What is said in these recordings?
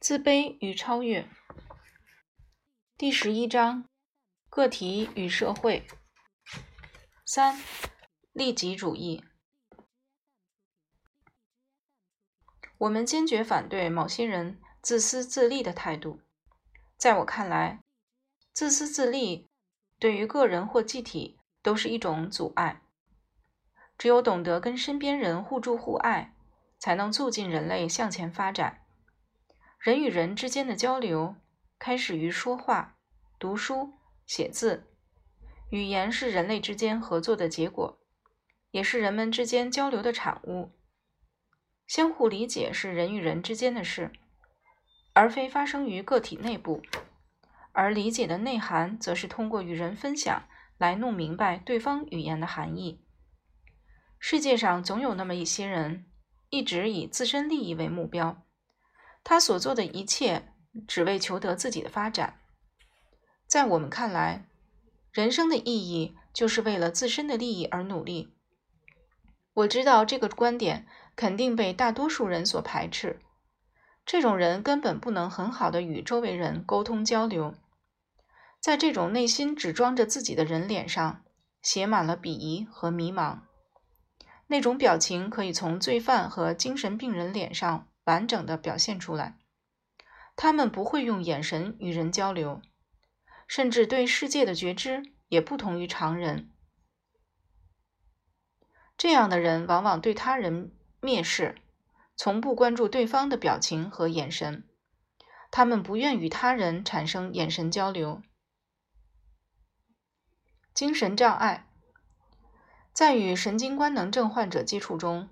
自卑与超越，第十一章：个体与社会。三、利己主义。我们坚决反对某些人自私自利的态度。在我看来，自私自利对于个人或集体都是一种阻碍。只有懂得跟身边人互助互爱，才能促进人类向前发展。人与人之间的交流开始于说话、读书、写字。语言是人类之间合作的结果，也是人们之间交流的产物。相互理解是人与人之间的事，而非发生于个体内部。而理解的内涵，则是通过与人分享来弄明白对方语言的含义。世界上总有那么一些人，一直以自身利益为目标。他所做的一切，只为求得自己的发展。在我们看来，人生的意义就是为了自身的利益而努力。我知道这个观点肯定被大多数人所排斥。这种人根本不能很好的与周围人沟通交流。在这种内心只装着自己的人脸上，写满了鄙夷和迷茫。那种表情可以从罪犯和精神病人脸上。完整的表现出来，他们不会用眼神与人交流，甚至对世界的觉知也不同于常人。这样的人往往对他人蔑视，从不关注对方的表情和眼神，他们不愿与他人产生眼神交流。精神障碍，在与神经官能症患者接触中，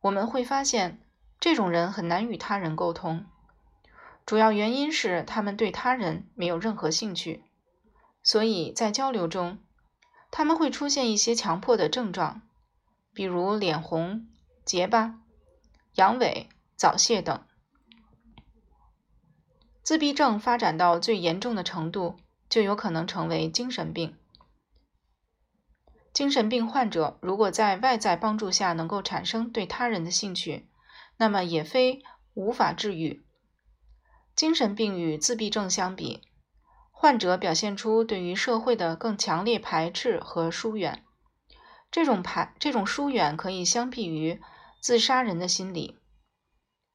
我们会发现。这种人很难与他人沟通，主要原因是他们对他人没有任何兴趣，所以在交流中，他们会出现一些强迫的症状，比如脸红、结巴、阳痿、早泄等。自闭症发展到最严重的程度，就有可能成为精神病。精神病患者如果在外在帮助下能够产生对他人的兴趣，那么也非无法治愈。精神病与自闭症相比，患者表现出对于社会的更强烈排斥和疏远。这种排这种疏远可以相比于自杀人的心理。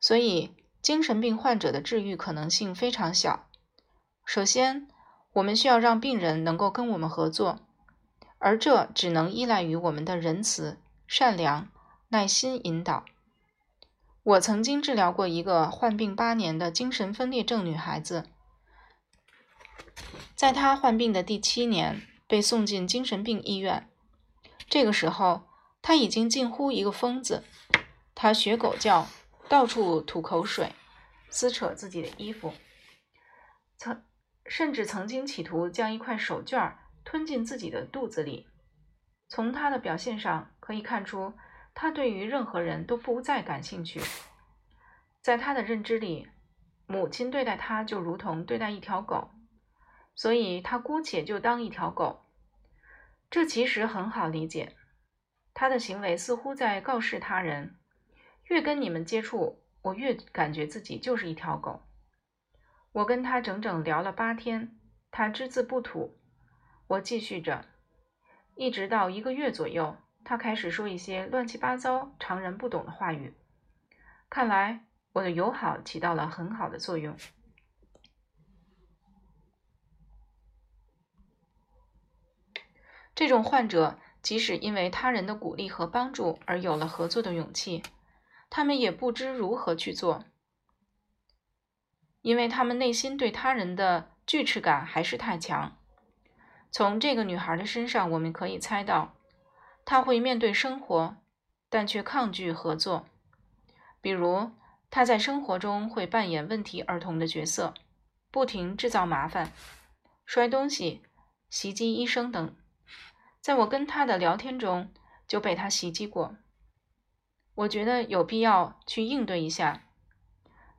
所以，精神病患者的治愈可能性非常小。首先，我们需要让病人能够跟我们合作，而这只能依赖于我们的仁慈、善良、耐心引导。我曾经治疗过一个患病八年的精神分裂症女孩子，在她患病的第七年被送进精神病医院。这个时候，她已经近乎一个疯子，她学狗叫，到处吐口水，撕扯自己的衣服，曾甚至曾经企图将一块手绢吞进自己的肚子里。从她的表现上可以看出。他对于任何人都不再感兴趣，在他的认知里，母亲对待他就如同对待一条狗，所以他姑且就当一条狗。这其实很好理解，他的行为似乎在告示他人：越跟你们接触，我越感觉自己就是一条狗。我跟他整整聊了八天，他只字不吐。我继续着，一直到一个月左右。他开始说一些乱七八糟、常人不懂的话语。看来我的友好起到了很好的作用。这种患者即使因为他人的鼓励和帮助而有了合作的勇气，他们也不知如何去做，因为他们内心对他人的拒斥感还是太强。从这个女孩的身上，我们可以猜到。他会面对生活，但却抗拒合作。比如，他在生活中会扮演问题儿童的角色，不停制造麻烦，摔东西、袭击医生等。在我跟他的聊天中，就被他袭击过。我觉得有必要去应对一下，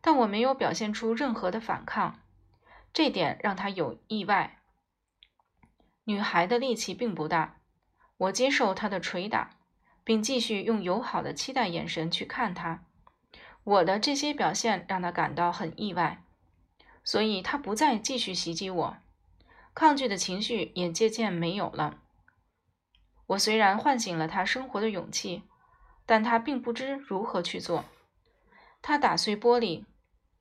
但我没有表现出任何的反抗，这点让他有意外。女孩的力气并不大。我接受他的捶打，并继续用友好的期待眼神去看他。我的这些表现让他感到很意外，所以他不再继续袭击我，抗拒的情绪也渐渐没有了。我虽然唤醒了他生活的勇气，但他并不知如何去做。他打碎玻璃，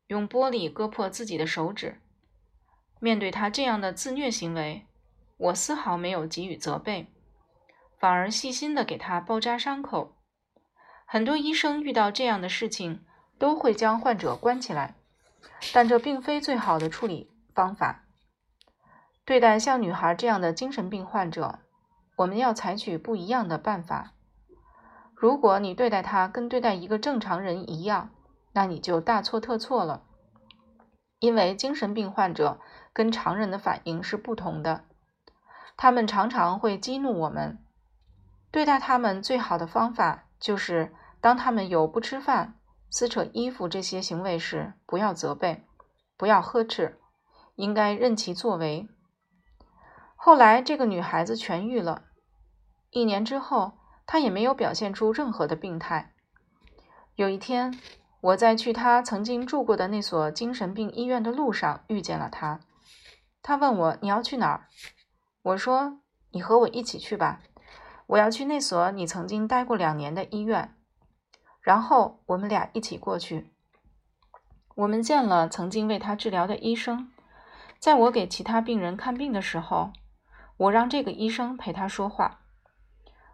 用玻璃割破自己的手指。面对他这样的自虐行为，我丝毫没有给予责备，反而细心的给他包扎伤口。很多医生遇到这样的事情。都会将患者关起来，但这并非最好的处理方法。对待像女孩这样的精神病患者，我们要采取不一样的办法。如果你对待她跟对待一个正常人一样，那你就大错特错了。因为精神病患者跟常人的反应是不同的，他们常常会激怒我们。对待他们最好的方法就是，当他们有不吃饭。撕扯衣服这些行为时，不要责备，不要呵斥，应该任其作为。后来，这个女孩子痊愈了。一年之后，她也没有表现出任何的病态。有一天，我在去她曾经住过的那所精神病医院的路上遇见了她。她问我：“你要去哪儿？”我说：“你和我一起去吧，我要去那所你曾经待过两年的医院。”然后我们俩一起过去。我们见了曾经为他治疗的医生。在我给其他病人看病的时候，我让这个医生陪他说话。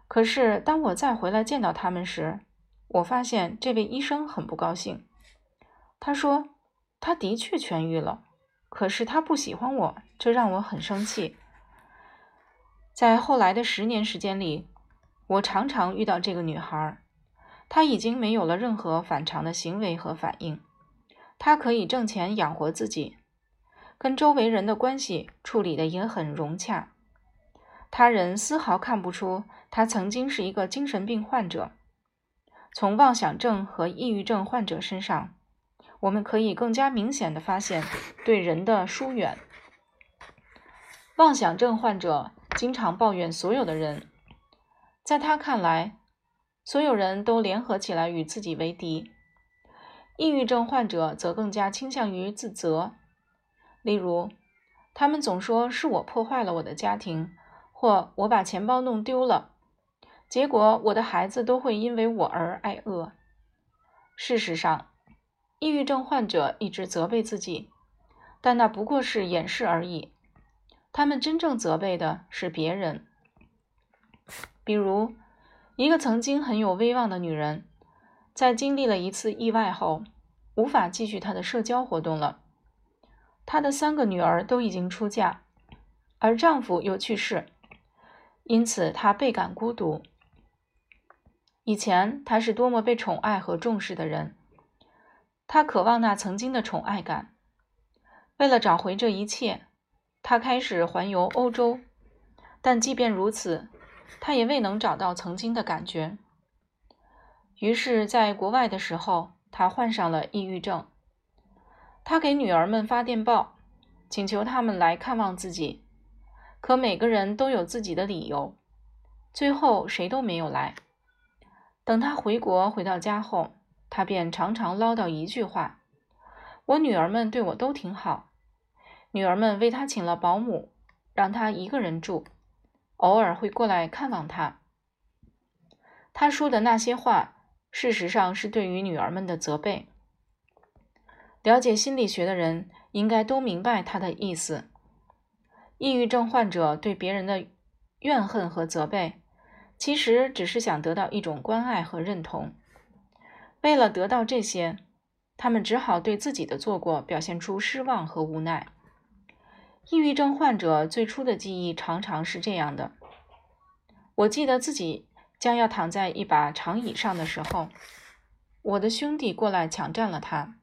可是当我再回来见到他们时，我发现这位医生很不高兴。他说：“他的确痊愈了，可是他不喜欢我，这让我很生气。”在后来的十年时间里，我常常遇到这个女孩。她已经没有了任何反常的行为和反应，她可以挣钱养活自己，跟周围人的关系处理的也很融洽，他人丝毫看不出他曾经是一个精神病患者。从妄想症和抑郁症患者身上，我们可以更加明显的发现对人的疏远。妄想症患者经常抱怨所有的人，在他看来。所有人都联合起来与自己为敌。抑郁症患者则更加倾向于自责，例如，他们总说是我破坏了我的家庭，或我把钱包弄丢了，结果我的孩子都会因为我而挨饿。事实上，抑郁症患者一直责备自己，但那不过是掩饰而已。他们真正责备的是别人，比如。一个曾经很有威望的女人，在经历了一次意外后，无法继续她的社交活动了。她的三个女儿都已经出嫁，而丈夫又去世，因此她倍感孤独。以前她是多么被宠爱和重视的人，她渴望那曾经的宠爱感。为了找回这一切，他开始环游欧洲，但即便如此。他也未能找到曾经的感觉，于是，在国外的时候，他患上了抑郁症。他给女儿们发电报，请求他们来看望自己，可每个人都有自己的理由，最后谁都没有来。等他回国回到家后，他便常常唠叨一句话：“我女儿们对我都挺好。”女儿们为他请了保姆，让他一个人住。偶尔会过来看望他。他说的那些话，事实上是对于女儿们的责备。了解心理学的人应该都明白他的意思。抑郁症患者对别人的怨恨和责备，其实只是想得到一种关爱和认同。为了得到这些，他们只好对自己的做过表现出失望和无奈。抑郁症患者最初的记忆常常是这样的：我记得自己将要躺在一把长椅上的时候，我的兄弟过来抢占了它。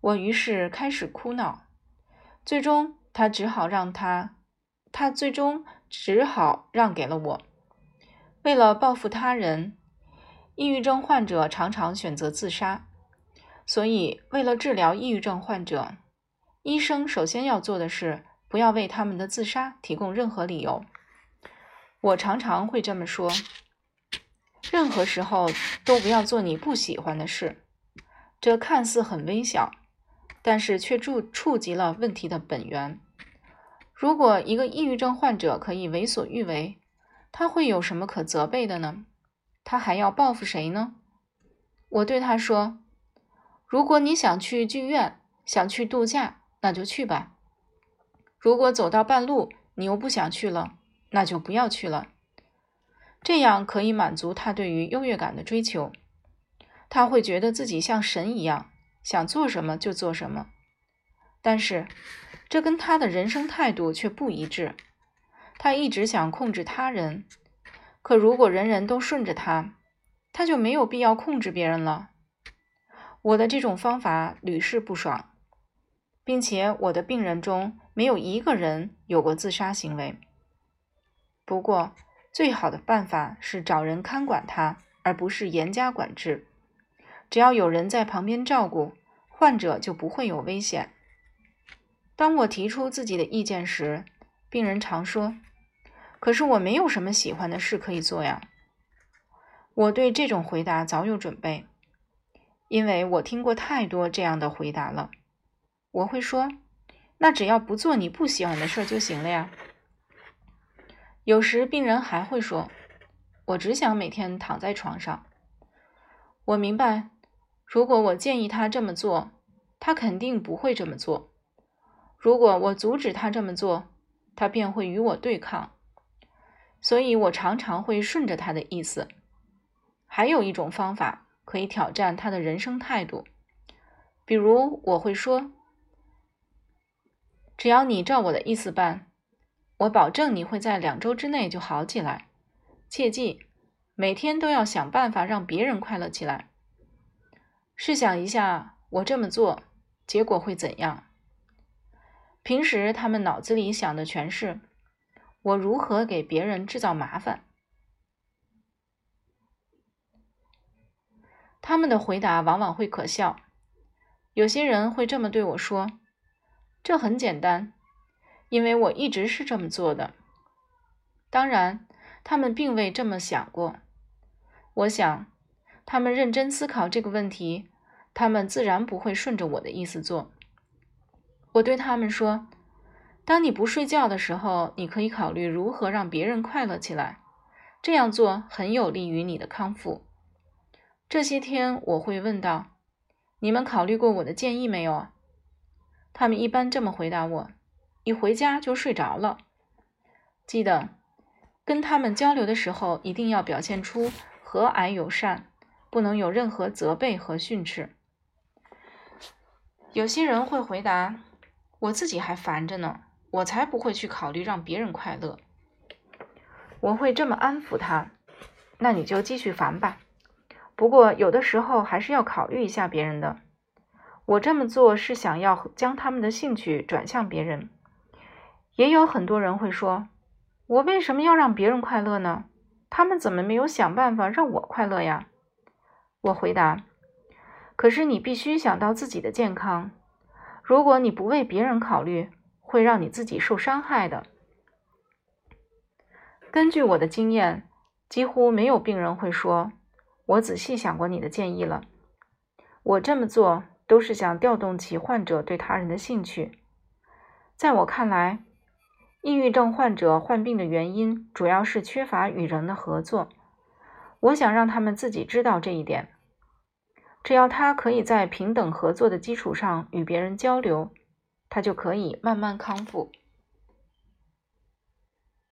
我于是开始哭闹，最终他只好让他，他最终只好让给了我。为了报复他人，抑郁症患者常常选择自杀。所以，为了治疗抑郁症患者。医生首先要做的是，不要为他们的自杀提供任何理由。我常常会这么说：任何时候都不要做你不喜欢的事。这看似很微小，但是却触触及了问题的本源。如果一个抑郁症患者可以为所欲为，他会有什么可责备的呢？他还要报复谁呢？我对他说：“如果你想去剧院，想去度假，那就去吧。如果走到半路你又不想去了，那就不要去了。这样可以满足他对于优越感的追求。他会觉得自己像神一样，想做什么就做什么。但是，这跟他的人生态度却不一致。他一直想控制他人，可如果人人都顺着他，他就没有必要控制别人了。我的这种方法屡试不爽，并且我的病人中没有一个人有过自杀行为。不过，最好的办法是找人看管他，而不是严加管制。只要有人在旁边照顾，患者就不会有危险。当我提出自己的意见时，病人常说：“可是我没有什么喜欢的事可以做呀。”我对这种回答早有准备，因为我听过太多这样的回答了。我会说：“那只要不做你不喜欢的事就行了呀。”有时病人还会说：“我只想每天躺在床上。”我明白，如果我建议他这么做，他肯定不会这么做。如果我阻止他这么做，他便会与我对抗，所以我常常会顺着他的意思。还有一种方法可以挑战他的人生态度，比如我会说：“只要你照我的意思办，我保证你会在两周之内就好起来。切记，每天都要想办法让别人快乐起来。试想一下，我这么做，结果会怎样？”平时他们脑子里想的全是我如何给别人制造麻烦。他们的回答往往会可笑。有些人会这么对我说：“这很简单，因为我一直是这么做的。”当然，他们并未这么想过。我想，他们认真思考这个问题，他们自然不会顺着我的意思做。我对他们说：“当你不睡觉的时候，你可以考虑如何让别人快乐起来。这样做很有利于你的康复。”这些天我会问道：“你们考虑过我的建议没有？”啊他们一般这么回答我：“一回家就睡着了。”记得跟他们交流的时候，一定要表现出和蔼友善，不能有任何责备和训斥。有些人会回答。我自己还烦着呢，我才不会去考虑让别人快乐。我会这么安抚他，那你就继续烦吧。不过有的时候还是要考虑一下别人的。我这么做是想要将他们的兴趣转向别人。也有很多人会说，我为什么要让别人快乐呢？他们怎么没有想办法让我快乐呀？我回答，可是你必须想到自己的健康。如果你不为别人考虑，会让你自己受伤害的。根据我的经验，几乎没有病人会说：“我仔细想过你的建议了。”我这么做都是想调动起患者对他人的兴趣。在我看来，抑郁症患者患病的原因主要是缺乏与人的合作。我想让他们自己知道这一点。只要他可以在平等合作的基础上与别人交流，他就可以慢慢康复。